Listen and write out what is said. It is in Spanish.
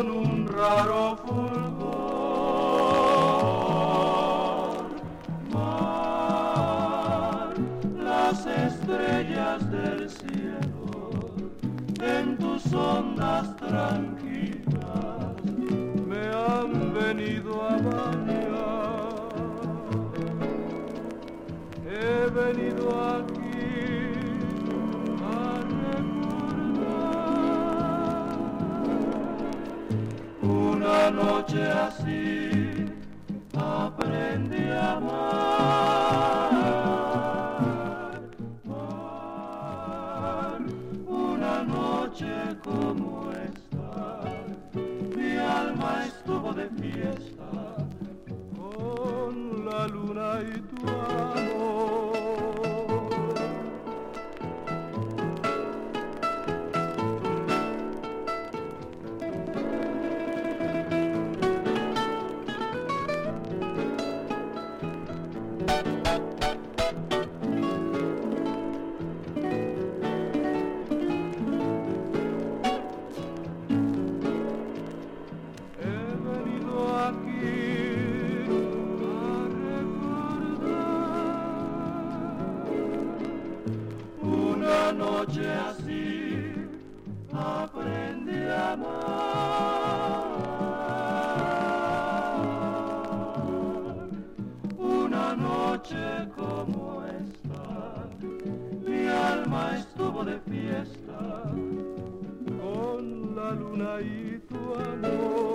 con un raro fulgor. Mar, las estrellas del cielo en tus ondas tranquilas me han venido a bañar. He venido a una noche así aprendí a amar. Una noche como esta, mi alma estuvo de fiesta con la luna y tu amor. Noche así aprendí a amar. Una noche como esta, mi alma estuvo de fiesta con la luna y tu amor.